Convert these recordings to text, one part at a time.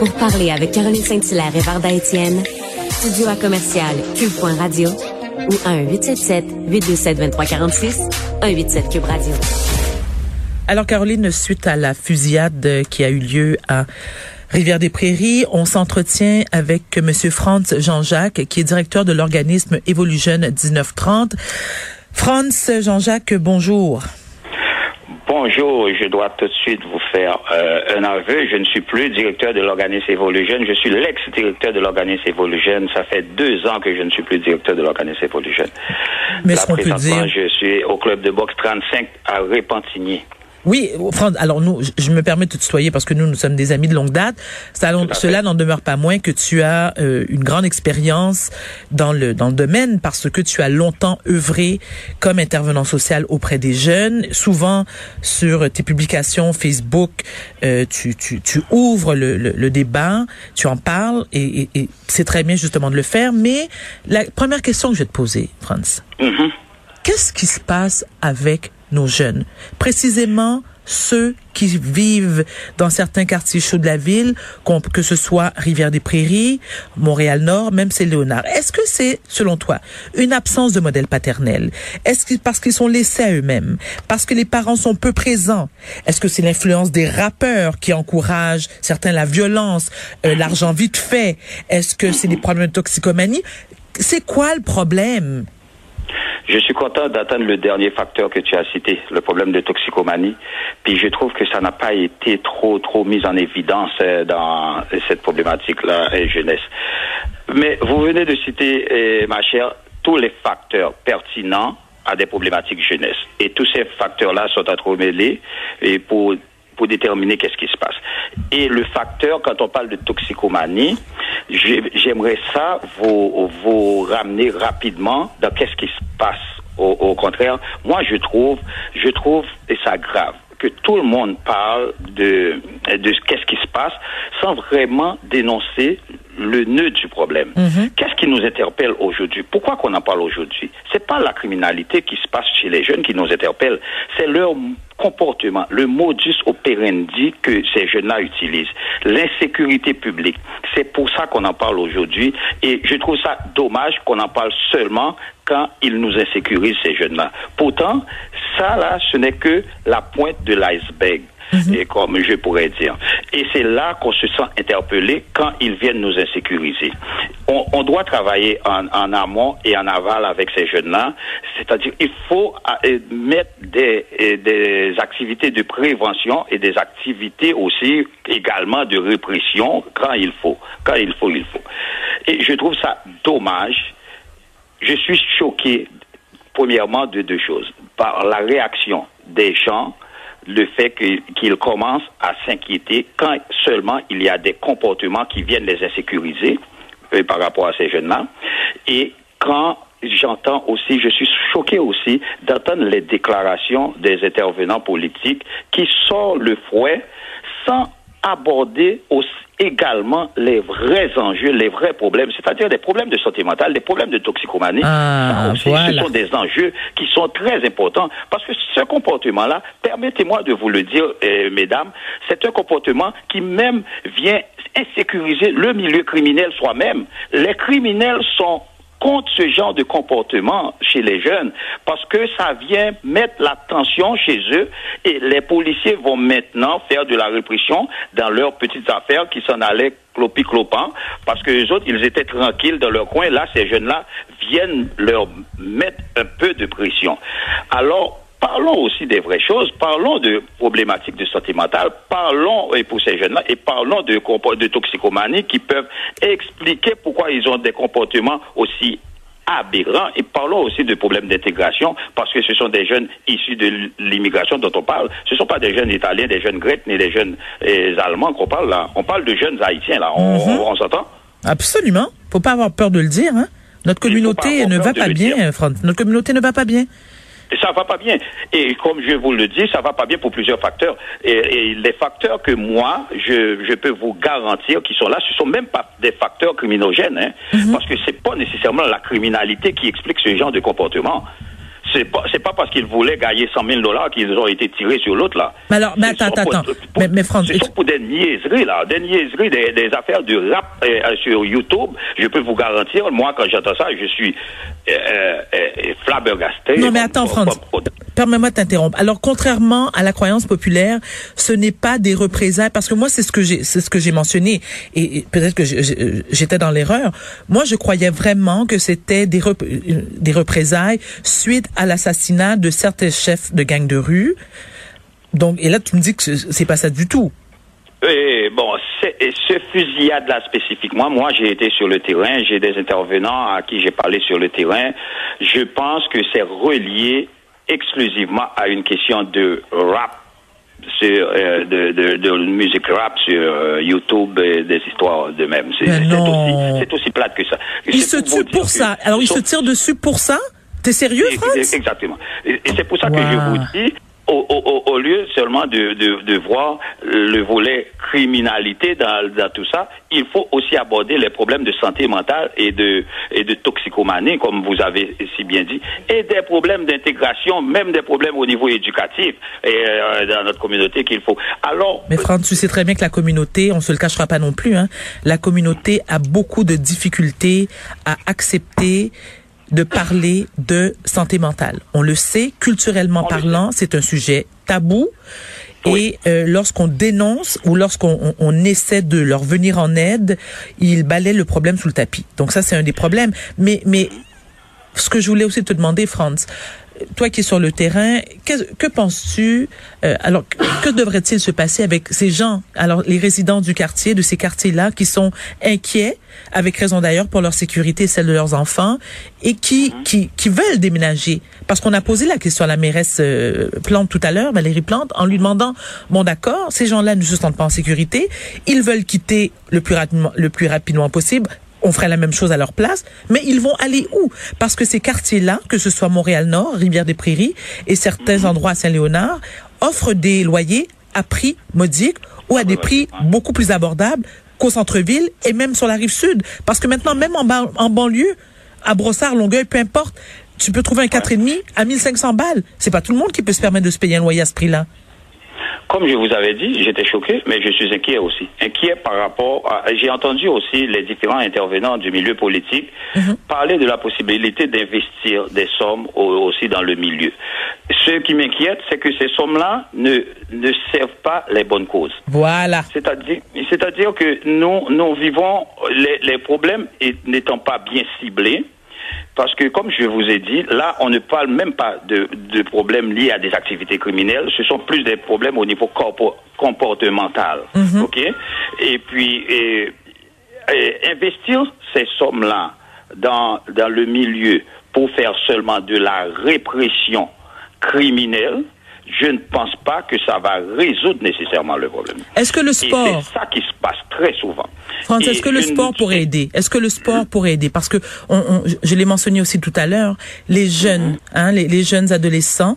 Pour parler avec Caroline Saint-Hilaire et Varda Étienne, studio à commercial cube.radio ou 1-877-827-2346, 187 Cube Radio. Alors, Caroline, suite à la fusillade qui a eu lieu à Rivière-des-Prairies, on s'entretient avec Monsieur Franz Jean-Jacques, qui est directeur de l'organisme Evolution 1930. Franz Jean-Jacques, bonjour. Bonjour, je dois tout de suite vous faire euh, un aveu. Je ne suis plus directeur de l'organisme Evolution, je suis l'ex-directeur de l'organisme Evolution. Ça fait deux ans que je ne suis plus directeur de l'organisme Evolution. Mais ce qu'on peut dire... Je suis au club de boxe 35 à Repentigny. Oui, Franck, alors nous, je me permets de te tutoyer parce que nous, nous sommes des amis de longue date. Ça, cela n'en demeure pas moins que tu as euh, une grande expérience dans le dans le domaine parce que tu as longtemps œuvré comme intervenant social auprès des jeunes. Souvent sur tes publications Facebook, euh, tu, tu, tu ouvres le, le, débat, tu en parles et, et, et c'est très bien justement de le faire. Mais la première question que je vais te poser, Franz, Mhm. qu'est-ce qui se passe avec nos jeunes, précisément ceux qui vivent dans certains quartiers chauds de la ville, que ce soit Rivière-des-Prairies, Montréal-Nord, même c'est Léonard. Est-ce que c'est, selon toi, une absence de modèle paternel? Est-ce que parce qu'ils sont laissés à eux-mêmes? Parce que les parents sont peu présents? Est-ce que c'est l'influence des rappeurs qui encouragent certains la violence, euh, l'argent vite fait? Est-ce que c'est des problèmes de toxicomanie? C'est quoi le problème? Je suis content d'atteindre le dernier facteur que tu as cité, le problème de toxicomanie. Puis je trouve que ça n'a pas été trop trop mis en évidence euh, dans cette problématique-là et jeunesse. Mais vous venez de citer, euh, ma chère, tous les facteurs pertinents à des problématiques jeunesse. Et tous ces facteurs-là sont entremêlés et pour pour déterminer qu'est-ce qui se passe. Et le facteur, quand on parle de toxicomanie, j'ai- j'aimerais ça vous, vous ramener rapidement dans qu'est-ce qui se passe. Au, au contraire, moi je trouve, je trouve, et ça grave, que tout le monde parle de, de qu'est-ce qui se passe sans vraiment dénoncer le nœud du problème. Qu'est-ce qui nous interpelle aujourd'hui? Pourquoi qu'on en parle aujourd'hui? C'est pas la criminalité qui se passe chez les jeunes qui nous interpelle, c'est leur comportement, le modus operandi que ces jeunes-là utilisent, l'insécurité publique. C'est pour ça qu'on en parle aujourd'hui et je trouve ça dommage qu'on en parle seulement quand ils nous insécurisent, ces jeunes-là. Pourtant, ça, là, ce n'est que la pointe de l'iceberg. Et comme je pourrais dire. Et c'est là qu'on se sent interpellé quand ils viennent nous insécuriser. On, on doit travailler en, en amont et en aval avec ces jeunes-là. C'est-à-dire, il faut euh, mettre des, euh, des activités de prévention et des activités aussi également de répression quand il faut. Quand il faut, il faut. Et je trouve ça dommage je suis choqué, premièrement, de deux choses. Par la réaction des gens, le fait qu'ils commencent à s'inquiéter quand seulement il y a des comportements qui viennent les insécuriser euh, par rapport à ces jeunes-là. Et quand j'entends aussi, je suis choqué aussi d'entendre les déclarations des intervenants politiques qui sortent le fouet sans aborder aussi également les vrais enjeux, les vrais problèmes, c'est-à-dire des problèmes de santé mentale, des problèmes de toxicomanie. Ah, aussi, voilà. Ce sont des enjeux qui sont très importants parce que ce comportement-là, permettez-moi de vous le dire, euh, mesdames, c'est un comportement qui même vient insécuriser le milieu criminel soi-même. Les criminels sont contre ce genre de comportement chez les jeunes parce que ça vient mettre la tension chez eux et les policiers vont maintenant faire de la répression dans leurs petites affaires qui s'en allaient clopi clopant parce que les autres ils étaient tranquilles dans leur coin. Là ces jeunes là viennent leur mettre un peu de pression. Alors parlons aussi des vraies choses, parlons de problématiques de santé mentale, parlons et pour ces jeunes-là et parlons de, de toxicomanie qui peuvent expliquer pourquoi ils ont des comportements aussi aberrants et parlons aussi de problèmes d'intégration parce que ce sont des jeunes issus de l'immigration dont on parle. Ce ne sont pas des jeunes italiens, des jeunes grecs ni des jeunes euh, allemands qu'on parle là. On parle de jeunes haïtiens là. On, mm-hmm. s'entend? Absolument. Faut pas avoir peur de le dire. Hein? Notre communauté ne va pas bien. Notre communauté ne va pas bien. Et ça va pas bien. Et comme je vous le dis, ça va pas bien pour plusieurs facteurs. Et, les facteurs que moi, je, je, peux vous garantir qui sont là, ce sont même pas des facteurs criminogènes, hein, mhm. parce que c'est pas nécessairement la criminalité qui explique ce genre de comportement c'est pas c'est pas parce qu'ils voulaient gagner 100 000 dollars qu'ils ont été tirés sur l'autre là. Mais alors, mais attends, attends, mais, mais France, c'est pour des niaiseries là, des niaiseries, des, des affaires de rap euh, euh, sur YouTube. Je peux vous garantir, moi quand j'entends ça, je suis euh, euh, euh flabbergasté. Non mais attends, France, permets-moi de t'interrompre. Alors, contrairement à la croyance populaire, ce n'est pas des représailles, parce que moi, c'est ce que j'ai, c'est ce que j'ai mentionné, et, peut-être que j'étais dans l'erreur. Moi, je croyais vraiment que c'était des, des représailles suite à l'assassinat de certains chefs de gangs de rue. Donc, et là, tu me dis que c'est pas ça du tout. Et bon, ce fusillade-là spécifiquement, moi j'ai été sur le terrain, j'ai des intervenants à qui j'ai parlé sur le terrain. Je pense que c'est relié exclusivement à une question de rap sur euh, de, de, de, musique rap sur euh, YouTube et des histoires de même. C'est aussi, aussi, plate que ça. Il se tue pour, ça. Alors il se tire dessus pour ça? T'es sérieux, Franz? Exactement. Et, c'est pour ça que je vous dis, au, lieu seulement de, de, voir le volet criminalité dans, tout ça, il faut aussi aborder les problèmes de santé mentale et de, et de toxicomanie, comme vous avez si bien dit, et des problèmes d'intégration, même des problèmes au niveau éducatif et, euh, dans notre communauté qu'il faut. Alors, Mais Franck, tu sais très bien que la communauté, on se le cachera pas non plus, hein, la communauté a beaucoup de difficultés à accepter de parler de santé mentale. On le sait, culturellement parlant, c'est un sujet tabou. Et euh, lorsqu'on dénonce ou lorsqu'on on, essaie de leur venir en aide, ils balaient le problème sous le tapis. Donc ça, c'est un des problèmes. Mais, mais ce que je voulais aussi te demander, Franz, toi qui es sur le terrain, que, que penses-tu euh, Alors, que devrait-il se passer avec ces gens, alors les résidents du quartier, de ces quartiers-là, qui sont inquiets, avec raison d'ailleurs pour leur sécurité et celle de leurs enfants, et qui qui, qui veulent déménager? Parce qu'on a posé la question à la mairesse euh, Plante tout à l'heure, Valérie Plante, en lui demandant bon d'accord, ces gens-là ne se sentent pas en sécurité, ils veulent quitter le plus rapidement le plus rapidement possible on ferait la même chose à leur place, mais ils vont aller où? Parce que ces quartiers-là, que ce soit Montréal-Nord, Rivière-des-Prairies et certains endroits à Saint-Léonard, offrent des loyers à prix modiques ou à des prix beaucoup plus abordables qu'au centre-ville et même sur la rive sud. Parce que maintenant, même en, en banlieue, à Brossard, Longueuil, peu importe, tu peux trouver un 4,5 à 1500 balles. C'est pas tout le monde qui peut se permettre de se payer un loyer à ce prix-là. Comme je vous avais dit, j'étais choqué, mais je suis inquiet aussi. Inquiet par rapport à... J'ai entendu aussi les différents intervenants du milieu politique mhm. parler de la possibilité d'investir des sommes aussi dans le milieu. Ce qui m'inquiète, c'est que ces sommes-là ne, ne servent pas les bonnes causes. Voilà. C'est-à-dire, c'est-à-dire que nous, nous vivons les, les problèmes n'étant pas bien ciblés, parce que, comme je vous ai dit, là, on ne parle même pas de, de, problèmes liés à des activités criminelles. Ce sont plus des problèmes au niveau comportemental. Mhm. OK? Et puis, investir ces sommes-là dans, dans le milieu pour faire seulement de la répression criminelle, je ne pense pas que ça va résoudre nécessairement le problème. Est-ce que le sport... C'est ça qui se passe très souvent. France, est-ce que le sport pourrait aider? Est-ce que le sport pourrait aider? Parce que on, je l'ai mentionné aussi tout à l'heure, les jeunes, hein, les, jeunes adolescents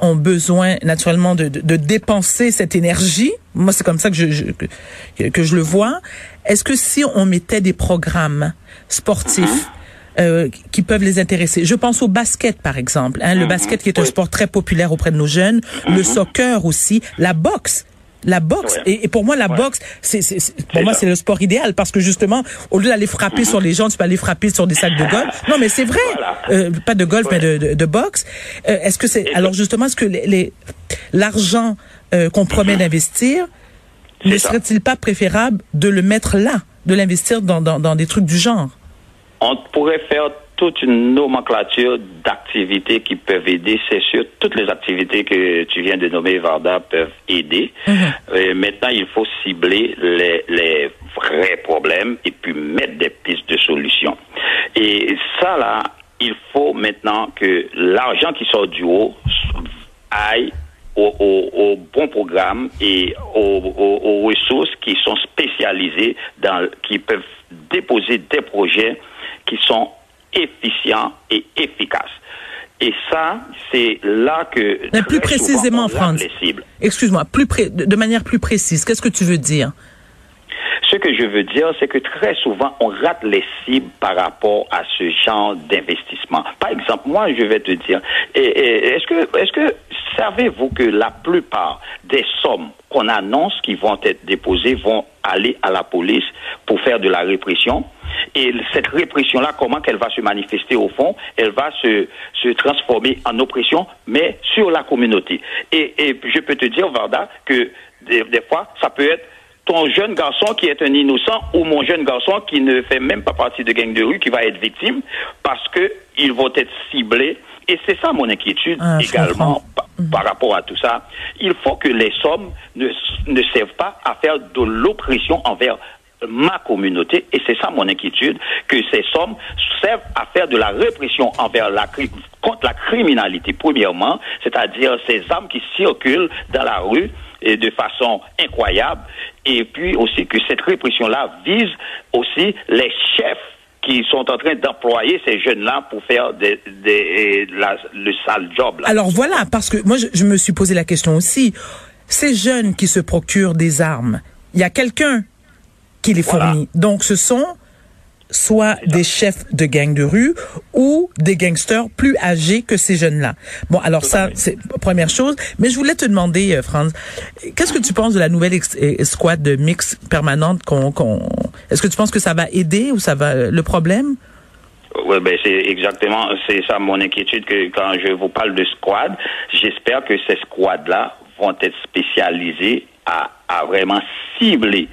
ont besoin naturellement de, de, dépenser cette énergie. Moi, c'est comme ça que je, que, que, je le vois. Est-ce que si on mettait des programmes sportifs uh-huh. Euh, qui peuvent les intéresser. Je pense au basket, par exemple. Hein, le mhm. basket qui est un sport très populaire auprès de nos jeunes. Le mhm. soccer aussi. La boxe. La boxe, et, pour moi, la boxe, c'est, pour moi, c'est le sport idéal parce que justement, au lieu d'aller frapper mhm. sur les gens, tu peux aller frapper sur des sacs de golf. Non, mais c'est vrai, euh, pas de golf, mais de, de, boxe. Euh, est-ce que c'est alors justement, est-ce que les, l'argent euh, qu'on promet d'investir ne serait-il pas préférable de le mettre là, de l'investir dans, dans, dans des trucs du genre? On pourrait faire toute une nomenclature d'activités qui peuvent aider. C'est sûr, toutes les activités que tu viens de nommer, Varda, peuvent aider. Mhm. maintenant, il faut cibler les, les, vrais problèmes et puis mettre des pistes de solutions. Et ça, là, il faut maintenant que l'argent qui sort du haut aille au, au, bon programme et aux, aux, ressources qui sont spécialisées dans, qui peuvent déposer des projets qui sont efficient et efficace. Et ça, c'est là que. Mais plus précisément, Franz. Excuse-moi, plus de manière plus précise, qu'est-ce que tu veux dire? Ce que je veux dire, c'est que très souvent, on rate les cibles par rapport à ce genre d'investissement. Par exemple, moi, je vais te dire, est-ce que, est-ce que savez-vous que la plupart des sommes qu'on annonce qui vont être déposées vont aller à la police pour faire de la répression? Et cette répression-là, comment qu'elle va se manifester au fond Elle va se, se transformer en oppression, mais sur la communauté. Et, et je peux te dire, Varda, que des, des fois, ça peut être ton jeune garçon qui est un innocent ou mon jeune garçon qui ne fait même pas partie de gang de rue qui va être victime parce que ils vont être ciblés. Et c'est ça mon inquiétude ah, également par, par, rapport à tout ça. Il faut que les sommes ne, ne servent pas à faire de l'oppression envers ma communauté, et c'est ça mon inquiétude, que ces sommes servent à faire de la répression envers la, contre la criminalité, premièrement, c'est-à-dire ces armes qui circulent dans la rue de façon incroyable, et puis aussi que cette répression-là vise aussi les chefs qui sont en train d'employer ces jeunes-là pour faire le sale job. Alors voilà, parce que moi, je me suis posé la question aussi. Ces jeunes qui se procurent des armes, il y a quelqu'un qui les fournit. Donc, ce sont soit des chefs de gangs de rue ou des gangsters plus âgés que ces jeunes-là. Bon, alors ça, c'est première chose. Mais je voulais te demander, euh, Franz, qu'est-ce que tu penses de la nouvelle squad de mix permanente qu'on... Est-ce que tu penses que ça va aider ou ça va... Le problème? Oui, ben c'est exactement, c'est ça mon inquiétude que quand je vous parle de squad, j'espère que ces squads-là vont être spécialisés à, à vraiment cibler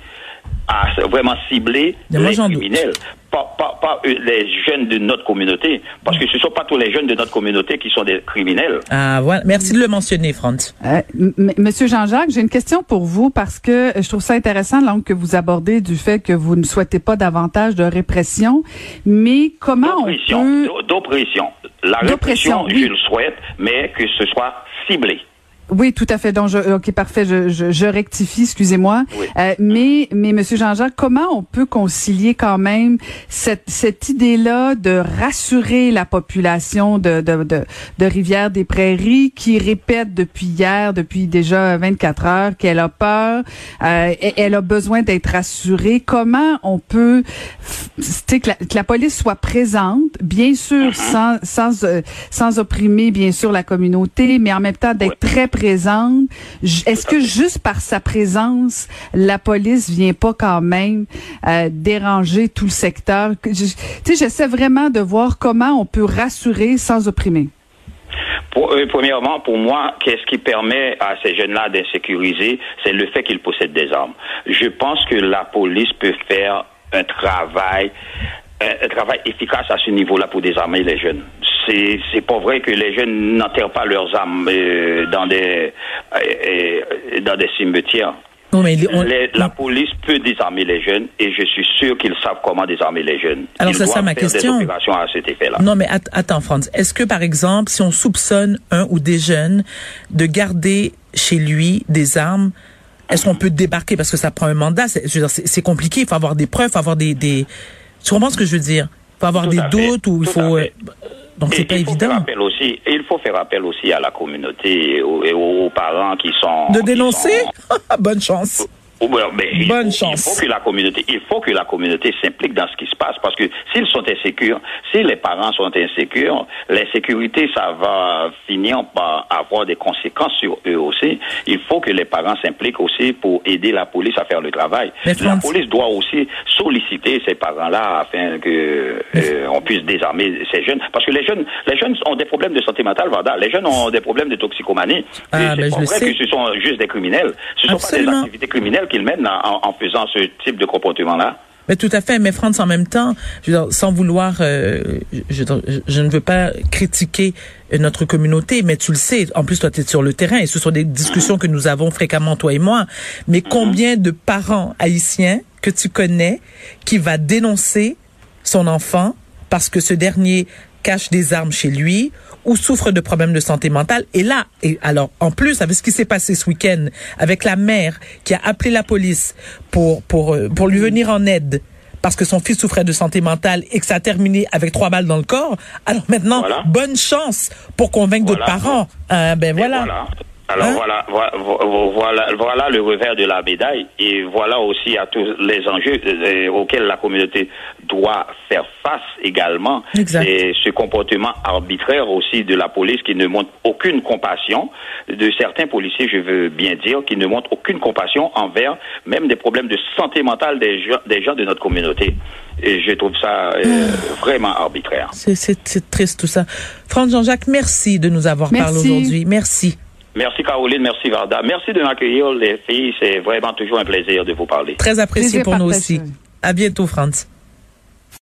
à vraiment cibler les criminels. Pas, pas, pas, euh, les jeunes de notre communauté, parce que ce ne sont pas tous les jeunes de notre communauté qui sont des criminels. Ah, voilà. Merci de le mentionner, Franz. Euh, Monsieur Jean-Jacques, j'ai une question pour vous parce que je trouve ça intéressant l'angle que vous abordez du fait que vous ne souhaitez pas davantage de répression, mais comment on peut... D'oppression. La répression, je le souhaite, mais que ce soit ciblé. Oui, tout à fait. Donc, je, ok, parfait. Je, je, je rectifie, excusez-moi. Euh, mais, mais Monsieur Jean-Jacques, comment on peut concilier quand même cette, cette idée-là de rassurer la population de, de, de, de Rivière-des-Prairies qui répète depuis hier, depuis déjà 24 heures, qu'elle a peur, euh, elle a besoin d'être rassurée? Comment on peut, que la, que la police soit présente, bien sûr, uh-huh. sans, sans, euh, sans opprimer, bien sûr, la communauté, mais en même temps d'être très présente est-ce que juste par sa présence, la police vient pas quand même euh, déranger tout le secteur? Tu sais, j'essaie vraiment de voir comment on peut rassurer sans opprimer. Pour, euh, premièrement, pour moi, qu'est-ce qui permet à ces jeunes-là d'insécuriser, c'est le fait qu'ils possèdent des armes. Je pense que la police peut faire un travail, un travail efficace à ce niveau-là pour désarmer les jeunes c'est c'est pas vrai que les jeunes n'enterrent pas leurs âmes euh, dans des euh, euh, dans des cimetières. mais la police peut désarmer les jeunes et je suis sûr qu'ils savent comment désarmer les jeunes. Alors c'est ça ma question. Des opérations à cet effet-là. Non mais attends Franz, est-ce que par exemple si on soupçonne un ou des jeunes de garder chez lui des armes, est-ce qu'on peut débarquer parce que ça prend un mandat? C'est compliqué, il faut avoir des preuves, il faut avoir des, des... Tu comprends ce que je veux dire? Il faut avoir des doutes ou il faut donc c'est pas évident. Appel aussi, il faut faire appel aussi à la communauté et aux, parents qui sont. De dénoncer? Bonne chance. Il Bonne faut, chance. Il faut que la communauté, il faut que la communauté s'implique dans ce qui se passe parce que s'ils sont insécures, si les parents sont insécures, l'insécurité, ça va finir par avoir des conséquences sur eux aussi. Il faut que les parents s'impliquent aussi pour aider la police à faire le travail. Mais la police doit aussi solliciter ces parents-là afin que euh, on puisse désarmer ces jeunes parce que les jeunes, les jeunes ont des problèmes de santé mentale, Varda. Les jeunes ont des problèmes de toxicomanie. Ah, c'est pas vrai sais. que ce sont juste des criminels. Ce sont pas des activités criminelles qu'ils mènent en, faisant ce type de comportement-là. Mais tout à fait. Mais Franz, en même temps, je sans vouloir, euh, je, ne veux pas critiquer notre communauté, mais tu le sais. En plus, toi, tu es sur le terrain et ce sont des discussions que nous avons fréquemment, toi et moi. Mais combien de parents haïtiens que tu connais qui va dénoncer son enfant parce que ce dernier cache des armes chez lui ou souffre de problèmes de santé mentale. Et là, et alors, en plus, avec ce qui s'est passé ce week-end, avec la mère qui a appelé la police pour, pour, euh, pour lui venir en aide parce que son fils souffrait de santé mentale et que ça a terminé avec trois balles dans le corps. Alors maintenant, Voilà. bonne chance pour convaincre d'autres parents. Hein, ben Et voilà. Alors Hein? voilà, voilà, vo- voilà, voilà le revers de la médaille et voilà aussi à tous les enjeux euh, auxquels la communauté doit faire face également. Exact. Et ce comportement arbitraire aussi de la police qui ne montre aucune compassion, de certains policiers, je veux bien dire, qui ne montrent aucune compassion envers même des problèmes de santé mentale des gens, des gens de notre communauté. Et je trouve ça euh, vraiment arbitraire. C'est- triste tout ça. Franck Jean-Jacques, merci de nous avoir parlé aujourd'hui. Merci. Merci Caroline, merci Varda. Merci de m'accueillir les filles. C'est vraiment toujours un plaisir de vous parler. Très apprécié Plaisir pour nous aussi. À bientôt, Franz.